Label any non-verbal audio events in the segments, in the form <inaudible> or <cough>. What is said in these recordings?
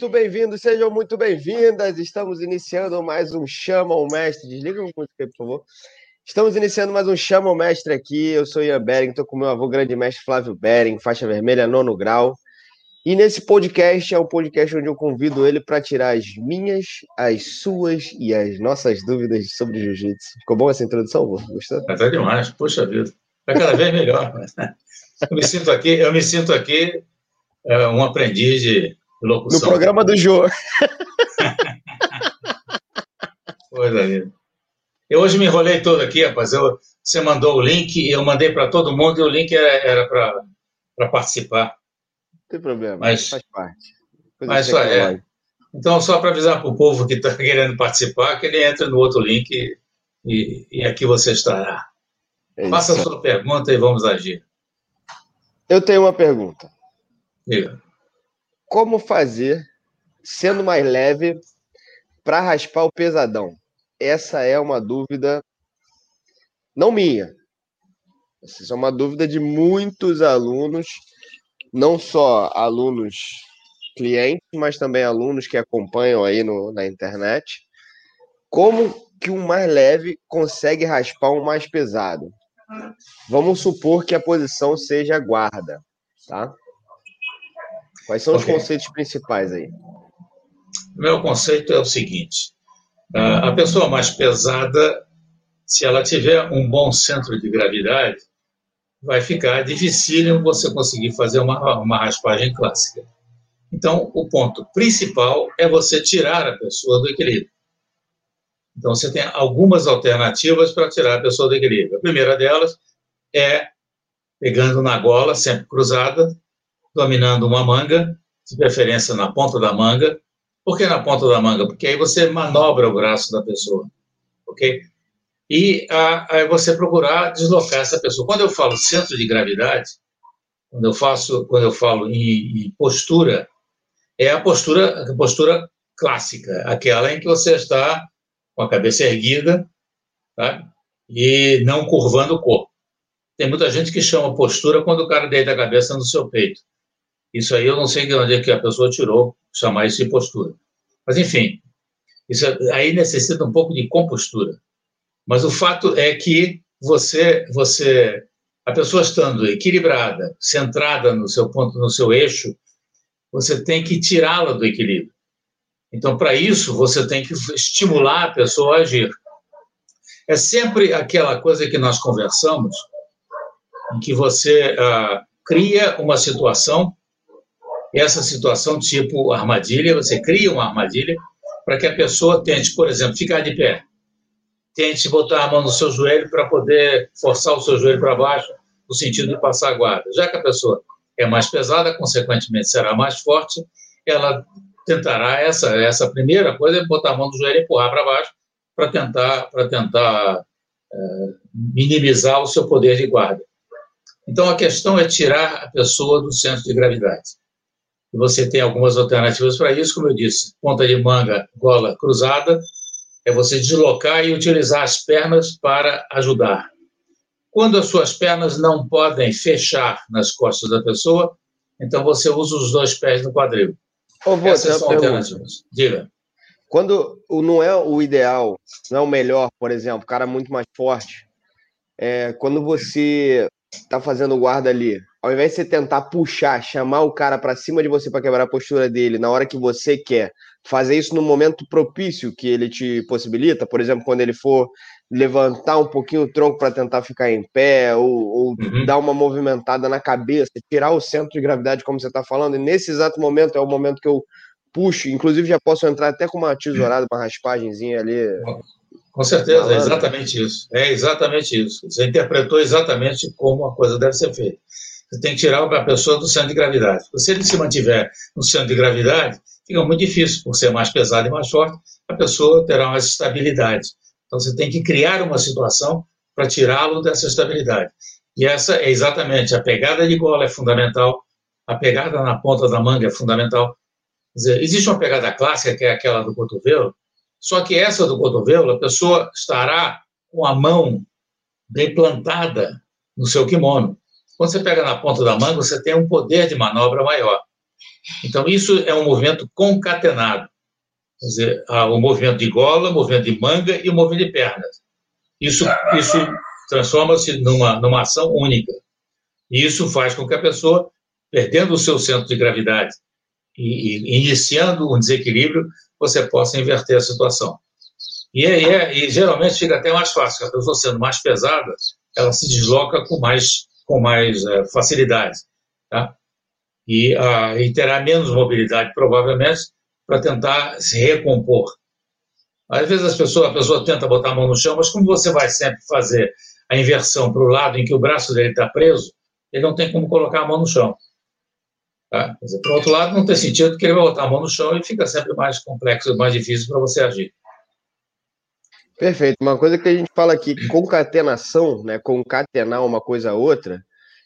Muito bem-vindos, sejam muito bem-vindas. Estamos iniciando mais um Chama o Mestre. Desliga o música por favor. Estamos iniciando mais um Chama o Mestre aqui. Eu sou Ian Bering, estou com meu avô grande mestre Flávio Bering, faixa vermelha, nono grau. E nesse podcast é um podcast onde eu convido ele para tirar as minhas, as suas e as nossas dúvidas sobre jiu-jitsu. Ficou bom essa introdução, vô? Gostou? Até demais, poxa vida. Está cada vez melhor. Eu me sinto aqui, eu me sinto aqui é, um aprendiz de locução. No programa do Jô. <laughs> Coisa linda. Eu hoje me enrolei todo aqui, rapaz. Eu, você mandou o link, eu mandei para todo mundo e o link era, para participar. Não tem problema, mas, faz parte. Coisa mas só é. Então, só para avisar para o povo que está <laughs> querendo participar, que ele entre no outro link e, e, e aqui você estará. É Faça a sua pergunta e vamos agir. Eu tenho uma pergunta. Diga. Como fazer, sendo mais leve, para raspar o pesadão? Essa é uma dúvida não minha. Essa é uma dúvida de muitos alunos, não só alunos clientes, mas também alunos que acompanham aí no, na internet. Como que um mais leve consegue raspar um mais pesado? Vamos supor que a posição seja guarda, tá? Quais são okay. os conceitos principais aí? O meu conceito é o seguinte: a pessoa mais pesada, se ela tiver um bom centro de gravidade, vai ficar difícil você conseguir fazer uma, uma raspagem clássica. Então, o ponto principal é você tirar a pessoa do equilíbrio. Então, você tem algumas alternativas para tirar a pessoa do equilíbrio. A primeira delas é pegando na gola, sempre cruzada, dominando uma manga, de preferência na ponta da manga. Por que na ponta da manga? Porque aí você manobra o braço da pessoa, ok? E aí você procurar deslocar essa pessoa. Quando eu falo centro de gravidade, quando eu faço, quando eu falo em, em postura, é a postura, a postura clássica, aquela em que você está com a cabeça erguida, tá? E não curvando o corpo. Tem muita gente que chama postura quando o cara deita a cabeça no seu peito. Isso aí eu não sei de onde é que a pessoa tirou chamar isso de postura. Mas, enfim, isso aí necessita um pouco de compostura. Mas o fato é que você, você, a pessoa estando equilibrada, centrada no seu ponto, no seu eixo, você tem que tirá-la do equilíbrio. Então, para isso, você tem que estimular a pessoa a agir. É sempre aquela coisa que nós conversamos, em que você ah, cria uma situação essa situação tipo armadilha, você cria uma armadilha para que a pessoa tente, por exemplo, ficar de pé. Tente botar a mão no seu joelho para poder forçar o seu joelho para baixo, no sentido de passar a guarda. Já que a pessoa é mais pesada, consequentemente será mais forte, ela tentará essa essa primeira coisa é botar a mão no joelho e empurrar para baixo para tentar para tentar é, minimizar o seu poder de guarda. Então a questão é tirar a pessoa do centro de gravidade. E você tem algumas alternativas para isso, como eu disse, ponta de manga, gola cruzada, é você deslocar e utilizar as pernas para ajudar. Quando as suas pernas não podem fechar nas costas da pessoa, então você usa os dois pés no quadril. Ô, vô, Essas são alternativas. Diga. Quando não é o ideal, não é o melhor, por exemplo, o cara muito mais forte, é, quando você está fazendo guarda ali, ao invés de você tentar puxar, chamar o cara para cima de você para quebrar a postura dele na hora que você quer, fazer isso no momento propício que ele te possibilita, por exemplo, quando ele for levantar um pouquinho o tronco para tentar ficar em pé, ou, ou uhum. dar uma movimentada na cabeça, tirar o centro de gravidade, como você está falando, e nesse exato momento é o momento que eu puxo, inclusive já posso entrar até com uma tesourada, uma raspagemzinha ali. Com certeza, é exatamente isso. É exatamente isso. Você interpretou exatamente como a coisa deve ser feita. Você tem que tirar a pessoa do centro de gravidade. Se ele se mantiver no centro de gravidade, fica muito difícil, por ser mais pesado e mais forte, a pessoa terá mais estabilidade. Então você tem que criar uma situação para tirá-lo dessa estabilidade. E essa é exatamente a pegada de gola é fundamental, a pegada na ponta da manga é fundamental. Dizer, existe uma pegada clássica que é aquela do cotovelo, só que essa do cotovelo, a pessoa estará com a mão bem plantada no seu kimono. Quando você pega na ponta da manga, você tem um poder de manobra maior. Então, isso é um movimento concatenado. Quer dizer, o movimento de gola, o movimento de manga e o movimento de pernas. Isso, isso transforma-se numa, numa ação única. E isso faz com que a pessoa, perdendo o seu centro de gravidade e, e iniciando um desequilíbrio, você possa inverter a situação. E, é, é, e geralmente fica até mais fácil, a pessoa sendo mais pesada, ela se desloca com mais, com mais é, facilidade. Tá? E, a, e terá menos mobilidade, provavelmente, para tentar se recompor. Às vezes as pessoas, a pessoa tenta botar a mão no chão, mas como você vai sempre fazer a inversão para o lado em que o braço dele está preso, ele não tem como colocar a mão no chão. Tá? Quer dizer, por outro lado, não tem sentido que ele vai botar a mão no chão e fica sempre mais complexo, mais difícil para você agir. Perfeito. Uma coisa que a gente fala aqui, concatenação, né, concatenar uma coisa a outra,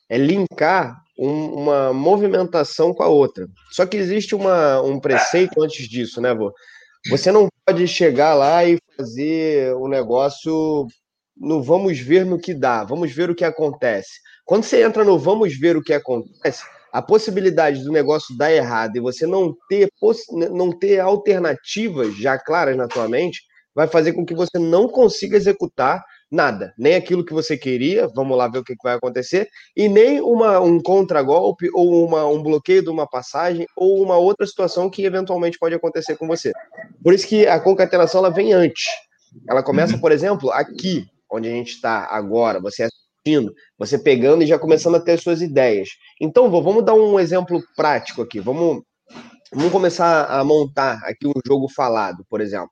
é linkar um, uma movimentação com a outra. Só que existe uma, um preceito antes disso, né, vô? Você não pode chegar lá e fazer o um negócio no vamos ver no que dá, vamos ver o que acontece. Quando você entra no vamos ver o que acontece, a possibilidade do negócio dar errado e você não ter, não ter alternativas já claras na tua mente, vai fazer com que você não consiga executar nada, nem aquilo que você queria, vamos lá ver o que, vai acontecer, e nem uma, um contragolpe ou uma, um bloqueio de uma passagem ou uma outra situação que eventualmente pode acontecer com você. Por isso que a concatenação ela vem antes. Ela começa, por exemplo, aqui, onde a gente está agora, você assistindo, você pegando e já começando a ter as suas ideias. Então, vamos dar um exemplo prático aqui. Vamos, vamos começar a montar aqui um jogo falado, por exemplo.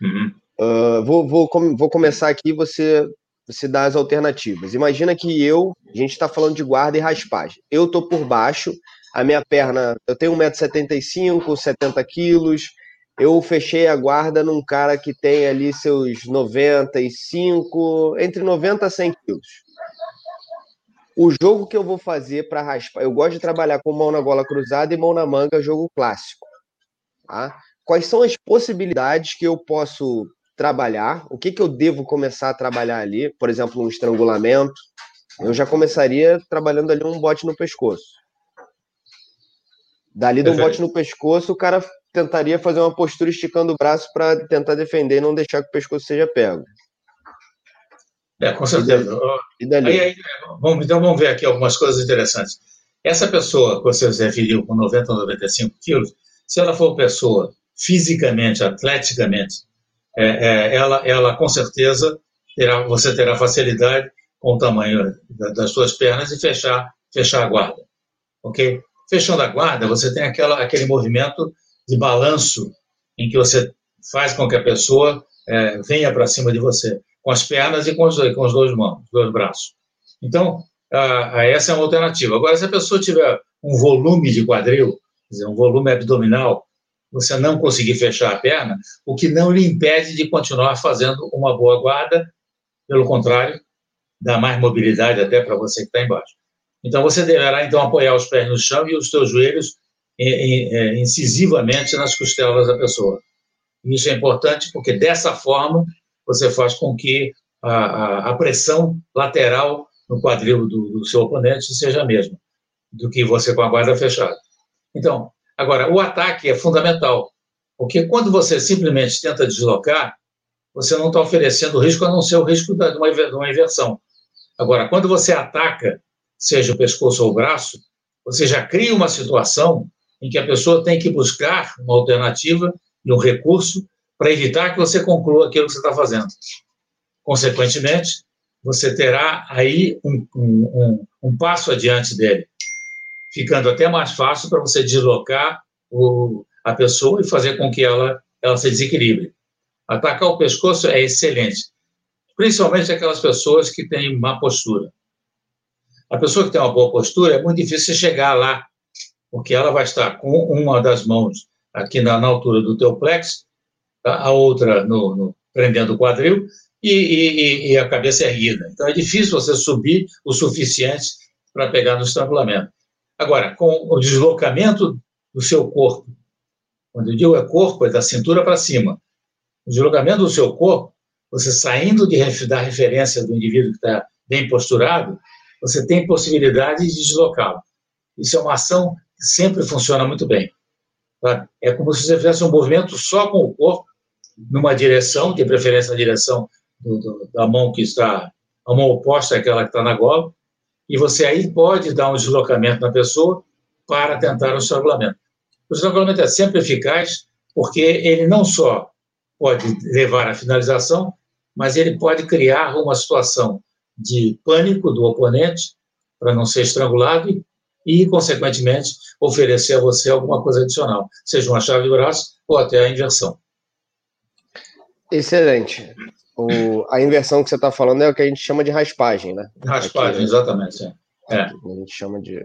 Uhum. Uh, vou, vou, vou começar aqui, você, você dá as alternativas. Imagina que eu, a gente está falando de guarda e raspagem. Eu tô por baixo, a minha perna, eu tenho 1,75m, 70 quilos, eu fechei a guarda num cara que tem ali seus 95, entre 90 a 100 quilos. O jogo que eu vou fazer para raspar, eu gosto de trabalhar com mão na gola cruzada e mão na manga, jogo clássico. Tá? quais são as possibilidades que eu posso trabalhar, o que, que eu devo começar a trabalhar ali, por exemplo, um estrangulamento. Eu já começaria trabalhando ali um bote no pescoço. Dali de um bote no pescoço, o cara tentaria fazer uma postura esticando o braço para tentar defender e não deixar que o pescoço seja pego. É, com certeza. E dali? Aí, aí, vamos, então vamos ver aqui algumas coisas interessantes. Essa pessoa que você se referiu com 90 ou 95 quilos, se ela for pessoa fisicamente, atleticamente, é, é, ela, ela com certeza terá, você terá facilidade com o tamanho das suas pernas e fechar, fechar a guarda, ok? Fechando a guarda, você tem aquela, aquele movimento de balanço em que você faz com que a pessoa é, venha para cima de você, com as pernas e com os, com os dois mãos, dois braços. Então, a, a essa é uma alternativa. Agora, se a pessoa tiver um volume de quadril, dizer, um volume abdominal você não conseguir fechar a perna, o que não lhe impede de continuar fazendo uma boa guarda, pelo contrário, dá mais mobilidade até para você que está embaixo. Então, você deverá, então, apoiar os pés no chão e os seus joelhos é, incisivamente nas costelas da pessoa. Isso é importante porque, dessa forma, você faz com que a, a, a pressão lateral no quadril do, do seu oponente seja a mesma do que você com a guarda fechada. Então, Agora, o ataque é fundamental, porque quando você simplesmente tenta deslocar, você não está oferecendo risco a não ser o risco de uma, de uma inversão. Agora, quando você ataca, seja o pescoço ou o braço, você já cria uma situação em que a pessoa tem que buscar uma alternativa e um recurso para evitar que você conclua aquilo que você está fazendo. Consequentemente, você terá aí um, um, um, um passo adiante dele ficando até mais fácil para você deslocar o, a pessoa e fazer com que ela, ela se desequilibre. Atacar o pescoço é excelente, principalmente aquelas pessoas que têm má postura. A pessoa que tem uma boa postura é muito difícil chegar lá, porque ela vai estar com uma das mãos aqui na, na altura do teu plexo? A outra no, no, prendendo o quadril e, e, e, a cabeça erguida. Então é difícil você subir o suficiente para pegar no estrangulamento. Agora, com o deslocamento do seu corpo, quando eu digo é corpo, é da cintura para cima. O deslocamento do seu corpo, você saindo de, da referência do indivíduo que está bem posturado, você tem possibilidade de deslocá-lo. Isso é uma ação sempre funciona muito bem. Tá? É como se você fizesse um movimento só com o corpo, numa direção, de preferência na direção do, do, da mão que está, a mão oposta àquela que está na gola, e você aí pode dar um deslocamento na pessoa para tentar o estrangulamento. O estrangulamento é sempre eficaz, porque ele não só pode levar à finalização, mas ele pode criar uma situação de pânico do oponente para não ser estrangulado e, consequentemente, oferecer a você alguma coisa adicional, seja uma chave de braço ou até a inversão. Excelente. O, a inversão que você está falando é o que a gente chama de raspagem, né? Raspagem, Aqui, exatamente. É. é. A gente chama de.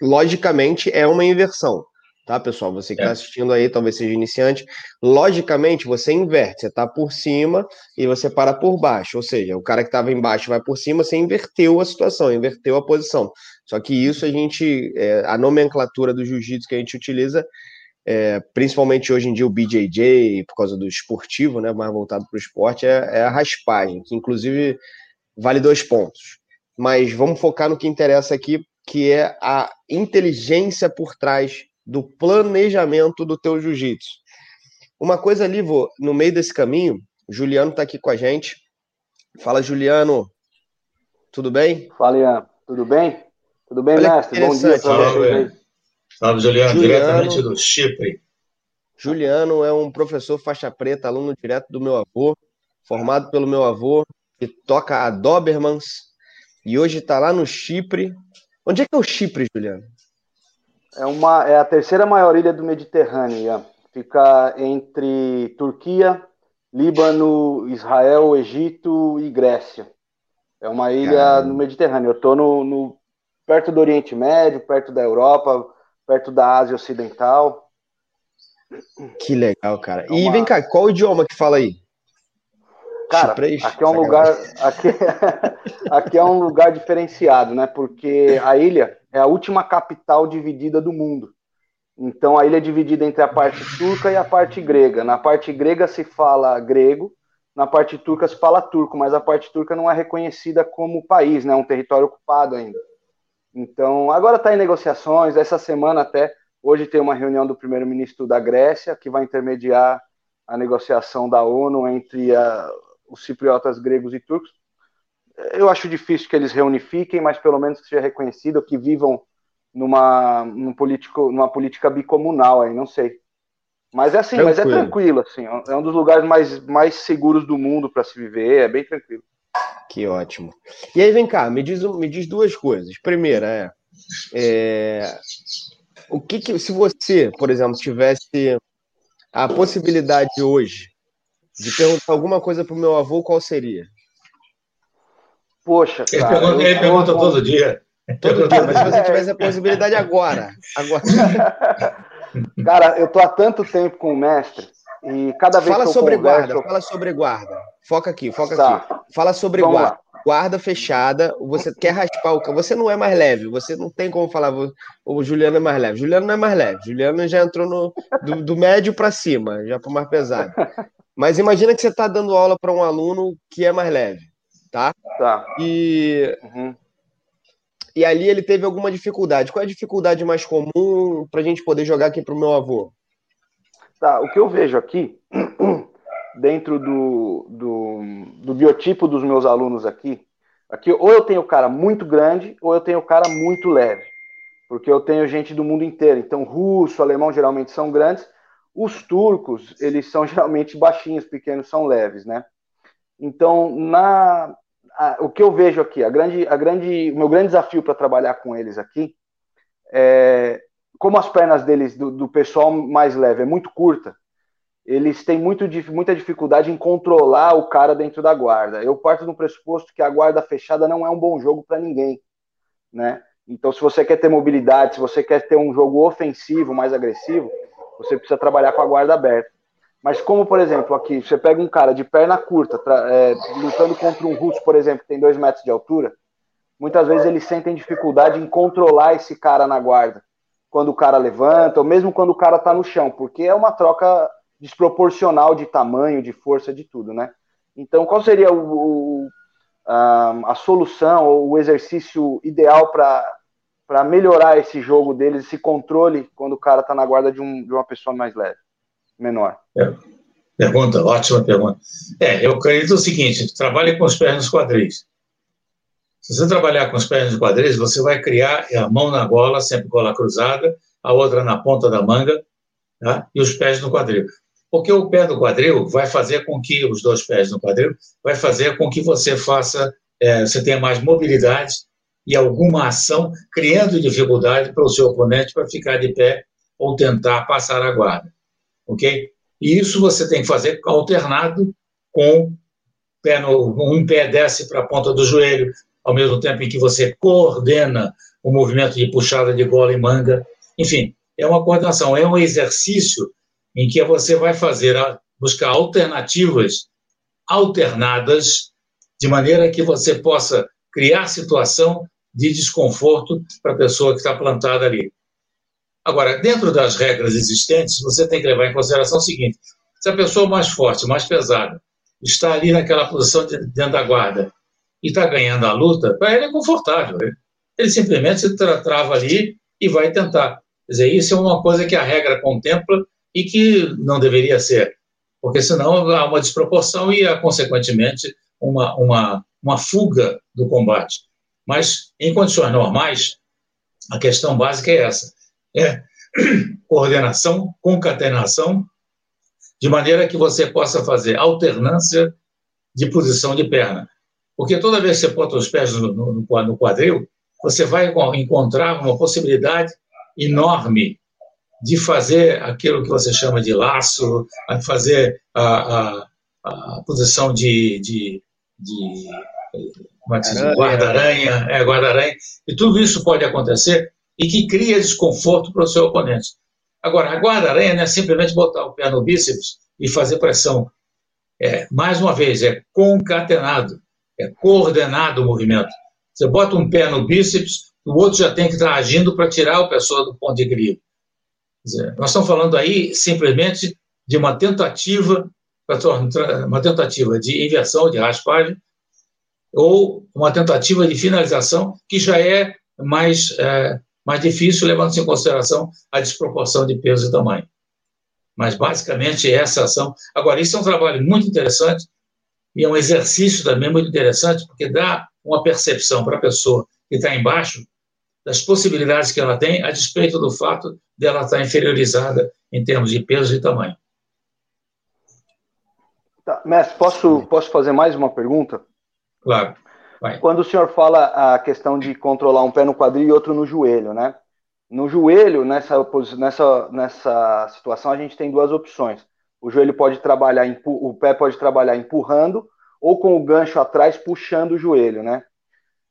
Logicamente, é uma inversão tá, pessoal? Você que está é. assistindo aí, talvez seja iniciante, logicamente você inverte, você está por cima e você para por baixo, ou seja, o cara que estava embaixo vai por cima, você inverteu a situação, inverteu a posição. Só que isso a gente, é, a nomenclatura do jiu-jitsu que a gente utiliza, é, principalmente hoje em dia o BJJ, por causa do esportivo, né, mais voltado para o esporte, é, é a raspagem, que inclusive vale dois pontos. Mas vamos focar no que interessa aqui, que é a inteligência por trás do planejamento do teu jiu-jitsu. Uma coisa ali, vô, no meio desse caminho, Juliano está aqui com a gente. Fala, Juliano. Tudo bem? Fala, Ian. Tudo bem? Tudo bem, Olha mestre? Bom dia Salve, Salve Juliano. Juliano. Diretamente do Chipre. Juliano é um professor faixa preta, aluno direto do meu avô, formado pelo meu avô, que toca a Dobermans, e hoje está lá no Chipre. Onde é que é o Chipre, Juliano? É, uma, é a terceira maior ilha do Mediterrâneo. Fica entre Turquia, Líbano, Israel, Egito e Grécia. É uma ilha Caramba. no Mediterrâneo. Eu estou no, no, perto do Oriente Médio, perto da Europa, perto da Ásia Ocidental. Que legal, cara. É uma... E vem cá, qual o idioma que fala aí? Cara, aqui é um lugar, aqui, <laughs> aqui é um lugar diferenciado, né? Porque a ilha é a última capital dividida do mundo. Então a ilha é dividida entre a parte turca e a parte grega. Na parte grega se fala grego, na parte turca se fala turco, mas a parte turca não é reconhecida como país, né? É um território ocupado ainda. Então agora está em negociações. Essa semana até hoje tem uma reunião do primeiro-ministro da Grécia que vai intermediar a negociação da ONU entre a, os cipriotas gregos e turcos eu acho difícil que eles reunifiquem, mas pelo menos que seja reconhecido, que vivam numa, num político, numa política bicomunal aí, não sei. Mas é assim, tranquilo. mas é tranquilo, assim, é um dos lugares mais, mais seguros do mundo para se viver, é bem tranquilo. Que ótimo. E aí, vem cá, me diz, me diz duas coisas. Primeira é, é o que, que se você, por exemplo, tivesse a possibilidade hoje de perguntar alguma coisa para o meu avô, qual seria? Poxa, cara. Ele pergunta, ele pergunta todo dia. Todo dia, mas se você tivesse a possibilidade agora. agora. <laughs> Cara, eu tô há tanto tempo com o mestre e cada vez fala que eu sobre converso, guarda, fala sobre guarda. Foca aqui, foca tá. aqui. Fala sobre Vamos guarda. Lá. Guarda fechada, você quer raspar o você não é mais leve, você não tem como falar o Juliano é mais leve. Juliano não é mais leve. Juliano já entrou no do, do médio para cima, já para mais pesado. Mas imagina que você está dando aula para um aluno que é mais leve tá? Tá. E, uhum. e ali ele teve alguma dificuldade. Qual é a dificuldade mais comum para a gente poder jogar aqui para o meu avô? Tá, o que eu vejo aqui, <clears throat> dentro do, do, do biotipo dos meus alunos aqui, aqui ou eu tenho cara muito grande ou eu tenho cara muito leve. Porque eu tenho gente do mundo inteiro. Então, russo, alemão geralmente são grandes. Os turcos, eles são <laughs> geralmente baixinhos, pequenos, são leves, né? Então, na, a, o que eu vejo aqui, a grande, a grande, o meu grande desafio para trabalhar com eles aqui é como as pernas deles, do, do, pessoal mais leve, é muito curta, eles têm muito, muita dificuldade em controlar o cara dentro da guarda. Eu parto do pressuposto que a guarda fechada não é um bom jogo para ninguém, né? Então, se você quer ter mobilidade, se você quer ter um jogo ofensivo, mais agressivo, você precisa trabalhar com a guarda aberta. Mas como, por exemplo, aqui, você pega um cara de perna curta, é, lutando contra um russo, por exemplo, que tem dois metros de altura, muitas vezes eles sentem dificuldade em controlar esse cara na guarda. Quando o cara levanta, ou mesmo quando o cara tá no chão, porque é uma troca desproporcional de tamanho, de força, de tudo, né? Então, qual seria o, o a, a, solução ou o exercício ideal para para melhorar esse jogo deles, esse controle quando o cara está na guarda de, um, de, uma pessoa mais leve, menor? É. Pergunta, ótima pergunta. É, eu acredito o seguinte: trabalhe com os pés nos quadris. Se você trabalhar com os pés nos quadris, você vai criar a mão na gola, sempre gola cruzada, a outra na ponta da manga, tá? e os pés no quadril. Porque o pé no quadril vai fazer com que, os dois pés no quadril, vai fazer com que você faça, é, você tenha mais mobilidade e alguma ação, criando dificuldade para o seu oponente para ficar de pé ou tentar passar a guarda. Ok? E isso você tem que fazer alternado com pé no, um pé desce para a ponta do joelho, ao mesmo tempo em que você coordena o movimento de puxada de gola e manga. Enfim, é uma coordenação, é um exercício em que você vai fazer, buscar alternativas alternadas, de maneira que você possa criar situação de desconforto para a pessoa que está plantada ali. Agora, dentro das regras existentes, você tem que levar em consideração o seguinte: se a pessoa mais forte, mais pesada, está ali naquela posição de, dentro da guarda e está ganhando a luta, para ele é confortável. Né? Ele simplesmente se tra trava ali e vai tentar. Quer dizer, isso é uma coisa que a regra contempla e que não deveria ser, porque senão há uma desproporção e, consequentemente, uma, uma, uma fuga do combate. Mas, em condições normais, a questão básica é essa: é <clears throat> coordenação, concatenação, de maneira que você possa fazer alternância de posição de perna. Porque toda vez que você bota os pés no, no, no quadril, você vai encontrar uma possibilidade enorme de fazer aquilo que você chama de laço, fazer a, a, a posição de, de, de é guarda-aranha, é, guarda-aranha, e tudo isso pode acontecer e que cria desconforto para o seu oponente. Agora, a guarda-aranha não é simplesmente botar o pé no bíceps e fazer pressão. É, mais uma vez, é concatenado, é coordenado o movimento. Você bota um pé no bíceps, o outro já tem que estar agindo para tirar a pessoa do ponto de equilíbrio. Dizer, nós estamos falando aí simplesmente de uma tentativa, uma tentativa de inversão, de raspagem, ou uma tentativa de finalização que já é mais, é, mais difícil, levando-se em consideração a desproporção de peso e tamanho. Mas, basicamente, essa ação. Agora, isso é um trabalho muito interessante e é um exercício também muito interessante, porque dá uma percepção para a pessoa que está embaixo das possibilidades que ela tem, a despeito do fato dela estar inferiorizada em termos de peso e tamanho. Tá, mestre, posso, posso fazer mais uma pergunta? Claro. Vai. Quando o senhor fala a questão de controlar um pé no quadril e outro no joelho, né? No joelho, nessa, nessa, nessa situação, a gente tem duas opções. O joelho pode trabalhar, o pé pode trabalhar empurrando ou com o gancho atrás puxando o joelho, né?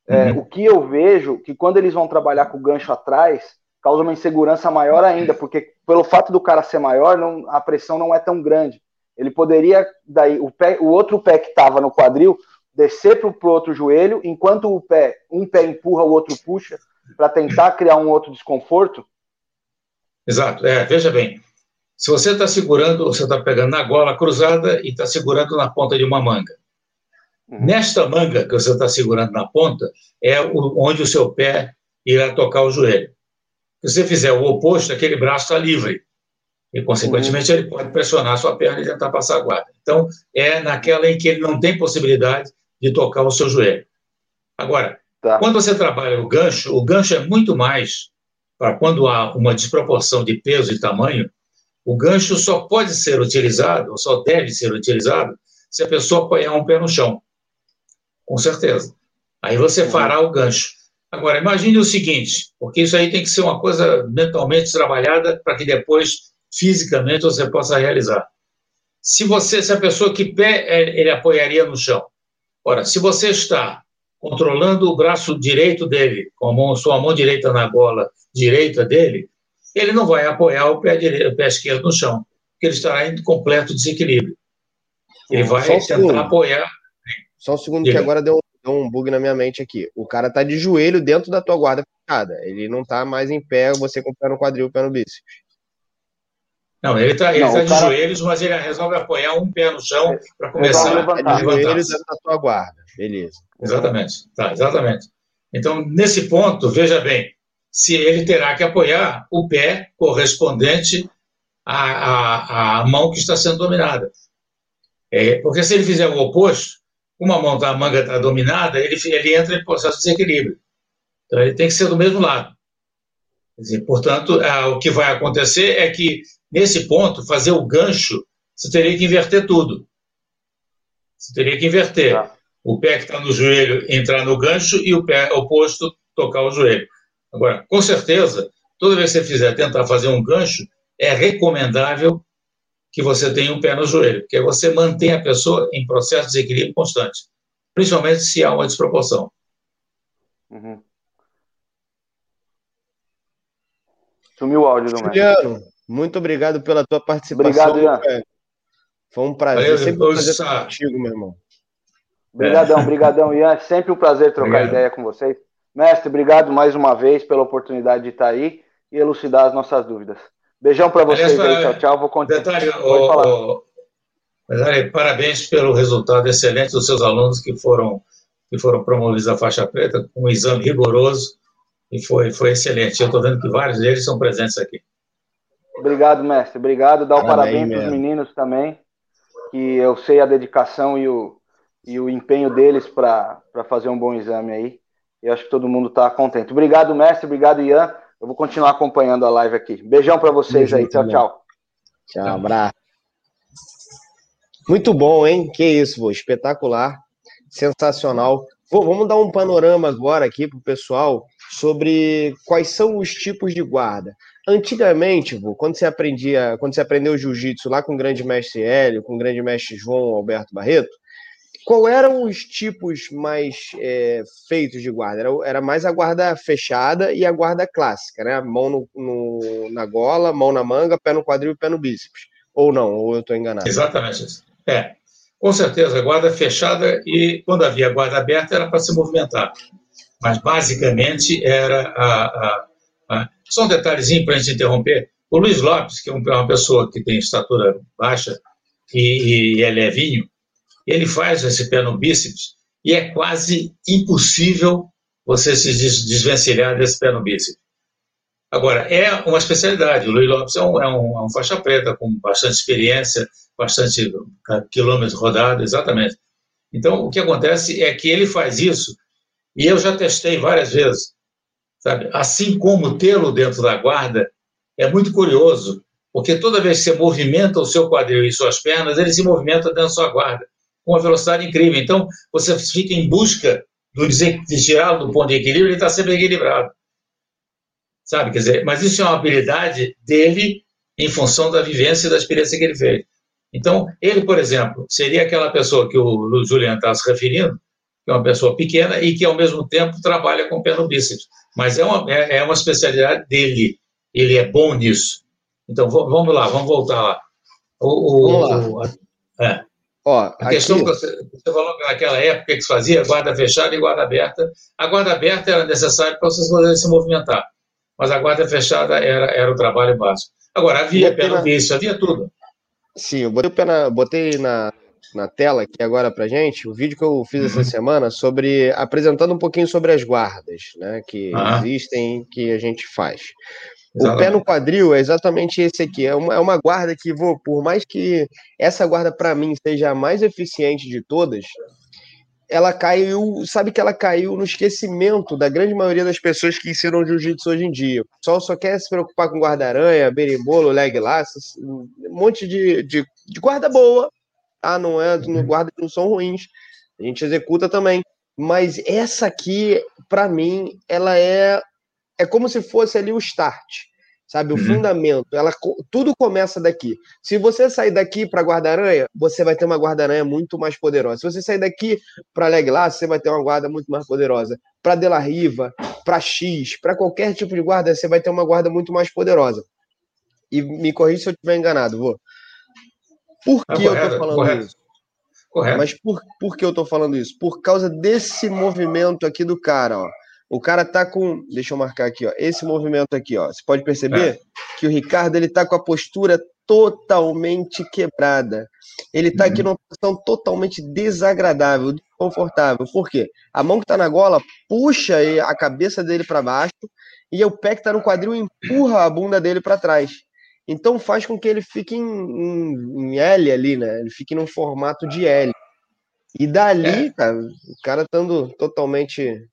É, uhum. O que eu vejo que quando eles vão trabalhar com o gancho atrás, causa uma insegurança maior ainda, porque pelo fato do cara ser maior, não, a pressão não é tão grande. Ele poderia, daí, o, pé, o outro pé que estava no quadril, descer para o outro joelho, enquanto o pé, um pé empurra, o outro puxa, para tentar criar um outro desconforto? Exato. É, veja bem, se você está segurando, você está pegando na gola cruzada e está segurando na ponta de uma manga. Uhum. Nesta manga que você está segurando na ponta, é onde o seu pé irá tocar o joelho. Se você fizer o oposto, aquele braço está livre. E, consequentemente, uhum. ele pode pressionar a sua perna e tentar passar a guarda. Então, é naquela em que ele não tem possibilidade de tocar o seu joelho. Agora, tá. quando você trabalha o gancho, o gancho é muito mais para quando há uma desproporção de peso e tamanho, o gancho só pode ser utilizado, ou só deve ser utilizado, se a pessoa apoiar um pé no chão. Com certeza. Aí você uhum. fará o gancho. Agora, imagine o seguinte, porque isso aí tem que ser uma coisa mentalmente trabalhada para que depois, fisicamente, você possa realizar. Se você, se a pessoa que pé é, ele apoiaria no chão, Ora, se você está controlando o braço direito dele, com a mão, sua mão direita na gola direita dele, ele não vai apoiar o pé, direito, o pé esquerdo no chão, porque ele estará em completo desequilíbrio. Ele vai um tentar segundo. apoiar. Só um segundo que agora deu, deu, um bug na minha mente aqui. O cara tá de joelho dentro da tua guarda fechada. Ele não tá mais em pé, você com o pé no quadril, o pé no bíceps. Não, ele está ele tá de cara... joelhos, mas ele resolve apoiar um pé no chão para começar a levantar. De joelhos na tua guarda, beleza. Exatamente, tá, exatamente. Então, nesse ponto, veja bem, se ele terá que apoiar o pé correspondente à, à, à mão que está sendo dominada. É, porque se ele fizer o oposto, uma mão da manga está dominada, ele, ele entra em processo de desequilíbrio. Então ele tem que ser do mesmo lado. Dizer, portanto, o que vai acontecer é que, nesse ponto, fazer o gancho, você teria que inverter tudo. Você teria que inverter. Tá. O pé que está no joelho entrar no gancho e o pé oposto tocar o joelho. Agora, com certeza, toda vez que você fizer tentar fazer um gancho, é recomendável que você tenha um pé no joelho, porque você mantém a pessoa em processo de equilíbrio constante, principalmente se há uma desproporção. Uhum. Sumiu o áudio do Juliano, muito obrigado pela tua participação. Obrigado, Ian. Foi um prazer. Valeu, sempre um prazer estar contigo, meu irmão. Obrigadão, <laughs> obrigadão, Ian. É sempre um prazer trocar obrigado. ideia com vocês. Mestre, obrigado mais uma vez pela oportunidade de estar aí e elucidar as nossas dúvidas. Beijão para vocês Aliás, aí, tchau, tchau. Vou continuar. Detalhe, o, o, parabéns pelo resultado excelente dos seus alunos que foram, que foram promovidos à faixa preta com um exame rigoroso e foi, foi excelente. Eu estou vendo que vários deles são presentes aqui. Obrigado, mestre. Obrigado. Dá o parabéns para os meninos também, que eu sei a dedicação e o, e o empenho deles para fazer um bom exame aí. E acho que todo mundo está contente. Obrigado, mestre. Obrigado, Ian. Eu vou continuar acompanhando a live aqui. Beijão para vocês aí. Tchau, tchau. Tchau, abraço. Muito bom, hein? Que isso, vô. espetacular, sensacional. Vô, vamos dar um panorama agora aqui para o pessoal sobre quais são os tipos de guarda. Antigamente, vô, quando você aprendia, quando você aprendeu jiu-jitsu lá com o grande mestre Hélio, com o grande mestre João Alberto Barreto, qual eram os tipos mais é, feitos de guarda? Era, era, mais a guarda fechada e a guarda clássica, né? Mão no, no, na gola, mão na manga, pé no quadril e pé no bíceps. Ou não, ou eu estou enganado. Exatamente isso. É, com certeza, guarda fechada e quando havia guarda aberta era para se movimentar mas basicamente era a. a, a... Só um detalhezinho para a gente interromper. O Luiz Lopes, que é uma pessoa que tem estatura baixa e, e é levinho, ele faz esse pé no bíceps e é quase impossível você se desvencilhar desse pé no bíceps. Agora, é uma especialidade. O Luiz Lopes é um, é um, é um faixa preta com bastante experiência, bastante quilômetros rodados, exatamente. Então, o que acontece é que ele faz isso e eu já testei várias vezes. Sabe? Assim como tê-lo dentro da guarda é muito curioso, porque toda vez que você movimenta o seu quadril e suas pernas, ele se movimenta dentro da sua guarda, com uma velocidade incrível. Então, você fica em busca do de tirá-lo do ponto de equilíbrio, ele está sempre equilibrado. Sabe? Quer dizer, mas isso é uma habilidade dele em função da vivência e da experiência que ele fez. Então, ele, por exemplo, seria aquela pessoa que o Julian está se referindo, que é uma pessoa pequena e que, ao mesmo tempo, trabalha com o pé no bíceps. Mas é uma, é, é uma especialidade dele. Ele é bom nisso. Então, vamos lá, vamos voltar lá. O, o, vamos lá. O, é. Ó, a questão que você, você, falou que naquela época que se fazia guarda fechada e guarda aberta. A guarda aberta era necessária para vocês poderem se movimentar, mas a guarda fechada era, era o trabalho básico. Agora, havia pé no bíceps, havia tudo. Sim, eu botei, na, botei na, na tela aqui agora para gente o vídeo que eu fiz essa uhum. semana sobre apresentando um pouquinho sobre as guardas, né, que ah. existem, que a gente faz. Exatamente. O pé no quadril é exatamente esse aqui. É uma, é uma guarda que vou, por mais que essa guarda para mim seja a mais eficiente de todas, ela caiu, sabe que ela caiu no esquecimento da grande maioria das pessoas que ensinam jiu-jitsu hoje em dia. O pessoal só quer se preocupar com guarda-aranha, berimbolo, leg laço, um monte de, de, de guarda boa, ah, não é, no guarda não são ruins. A gente executa também. Mas essa aqui, para mim, ela é é como se fosse ali o start, sabe, o uhum. fundamento. Ela tudo começa daqui. Se você sair daqui para guarda-aranha, você vai ter uma guarda-aranha muito mais poderosa. Se você sair daqui para leg laço, você vai ter uma guarda muito mais poderosa. Para Dela Riva, para X, para qualquer tipo de guarda, você vai ter uma guarda muito mais poderosa. E me corrija se eu estiver enganado, vou. Por que é correto, eu tô falando correto. isso? Correto. Mas por, por que eu tô falando isso? Por causa desse movimento aqui do cara, ó. O cara tá com, deixa eu marcar aqui, ó, esse movimento aqui, ó. Você pode perceber é. que o Ricardo ele tá com a postura totalmente quebrada. Ele tá uhum. aqui numa posição totalmente desagradável, desconfortável. Por quê? A mão que tá na gola puxa a cabeça dele para baixo e o pé que está no quadril empurra a bunda dele para trás. Então faz com que ele fique em, em, em, L ali, né? Ele fique num formato de L. E dali, é. cara, o cara estando totalmente.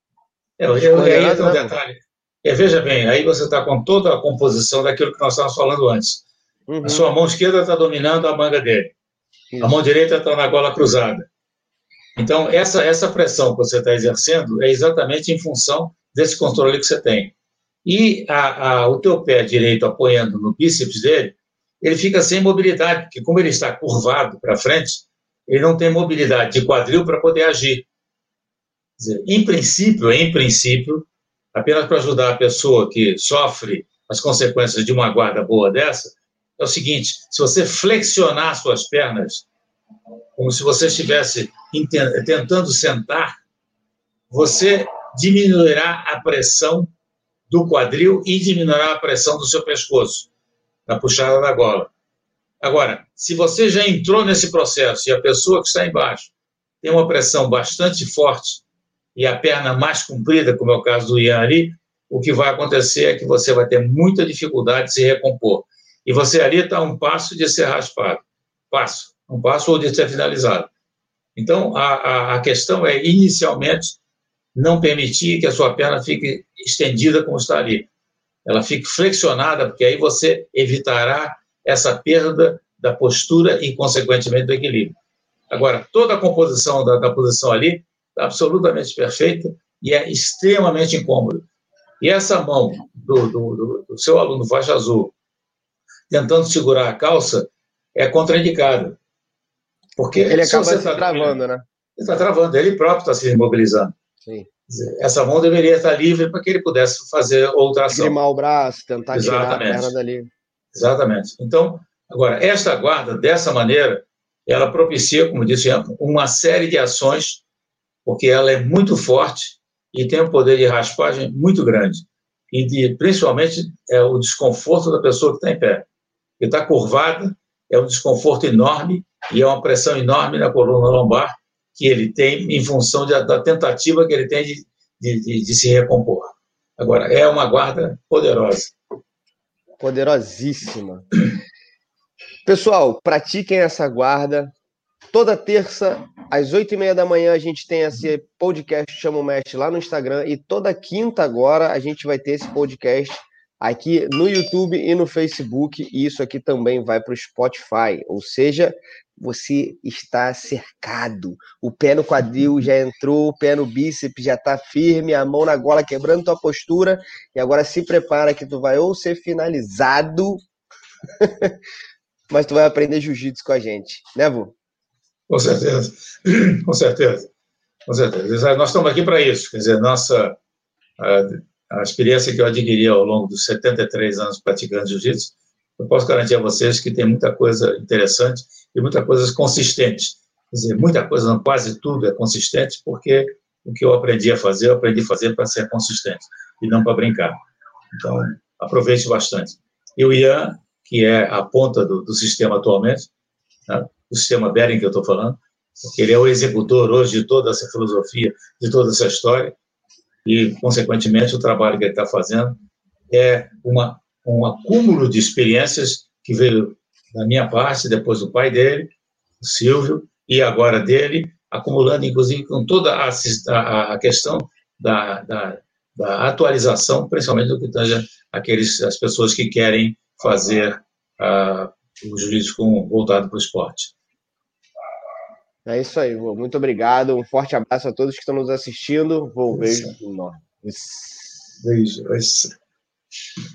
É, eu, eu, aí tem um detalhe. É, veja bem, aí você está com toda a composição daquilo que nós estávamos falando antes. Uhum. A sua mão esquerda está dominando a manga dele. Isso. A mão direita está na gola cruzada. Então, essa, essa pressão que você está exercendo é exatamente em função desse controle que você tem. E a, a, o teu pé direito apoiando no bíceps dele, ele fica sem mobilidade, porque como ele está curvado para frente, ele não tem mobilidade de quadril para poder agir. Dizer, em princípio, em princípio, apenas para ajudar a pessoa que sofre as consequências de uma guarda boa dessa, é o seguinte: se você flexionar suas pernas, como se você estivesse tentando sentar, você diminuirá a pressão do quadril e diminuirá a pressão do seu pescoço, na puxada da gola. Agora, se você já entrou nesse processo e a pessoa que está embaixo tem uma pressão bastante forte e a perna mais comprida, como é o caso do Ian ali, o que vai acontecer é que você vai ter muita dificuldade de se recompor. E você ali está um passo de ser raspado. Passo. Um passo ou de ser finalizado. Então, a, a, a questão é, inicialmente, não permitir que a sua perna fique estendida como está ali. Ela fique flexionada, porque aí você evitará essa perda da postura e, consequentemente, do equilíbrio. Agora, toda a composição da, da posição ali absolutamente perfeita e é extremamente incômodo. E essa mão do, do, do seu aluno faixa azul tentando segurar a calça é contraindicada. Porque ele acaba se, tá travando, né? Ele está travando, ele próprio está se imobilizando. Sim. Essa mão deveria estar livre para que ele pudesse fazer outra ação. Grimar o braço, tentar Exatamente. tirar a perna dali. Exatamente. Então, agora, esta guarda, dessa maneira, ela propicia, como disse, uma série de ações, porque ela é muito forte e tem um poder de raspagem muito grande. E de, principalmente é o desconforto da pessoa que está em pé. Que está curvada, é um desconforto enorme e é uma pressão enorme na coluna lombar que ele tem em função de, da tentativa que ele tem de, de, de, se recompor. Agora, é uma guarda poderosa. Poderosíssima. Pessoal, pratiquem essa guarda. Toda terça, às oito e meia da manhã, a gente tem esse podcast Chama o Mestre lá no Instagram. E toda quinta agora a gente vai ter esse podcast aqui no YouTube e no Facebook. E isso aqui também vai para o Spotify. Ou seja, você está cercado. O pé no quadril já entrou, o pé no bíceps já está firme, a mão na gola quebrando tua postura. E agora se prepara que tu vai ou ser finalizado, <laughs> mas tu vai aprender jiu-jitsu com a gente, né, Vu? <clears throat> Com certeza, com certeza, com certeza. Nós estamos aqui para isso, quer dizer, nossa a, a experiência que eu adquiri ao longo dos 73 anos praticando jiu-jitsu, eu posso garantir a vocês que tem muita coisa interessante e muita coisa consistente. Quer dizer, muita coisa, quase tudo é consistente, porque o que eu aprendi a fazer, eu aprendi a fazer para ser consistente e não para brincar. Então, aproveite bastante. E o Ian, que é a ponta do, do sistema atualmente, né, o sistema Bering que eu estou falando, porque ele é o executor hoje de toda essa filosofia, de toda essa história, e, consequentemente, o trabalho que ele está fazendo é uma, um acúmulo de experiências que veio da minha parte, depois do pai dele, o Silvio, e agora dele, acumulando, inclusive, com toda a, a, a questão da, da, da, atualização, principalmente do que tange aqueles, as pessoas que querem fazer uh, o jurídico voltado para o esporte. É isso aí, vô. Muito obrigado. Um forte abraço a todos que estão nos assistindo. Vou beijo enorme. Beijo. beijo.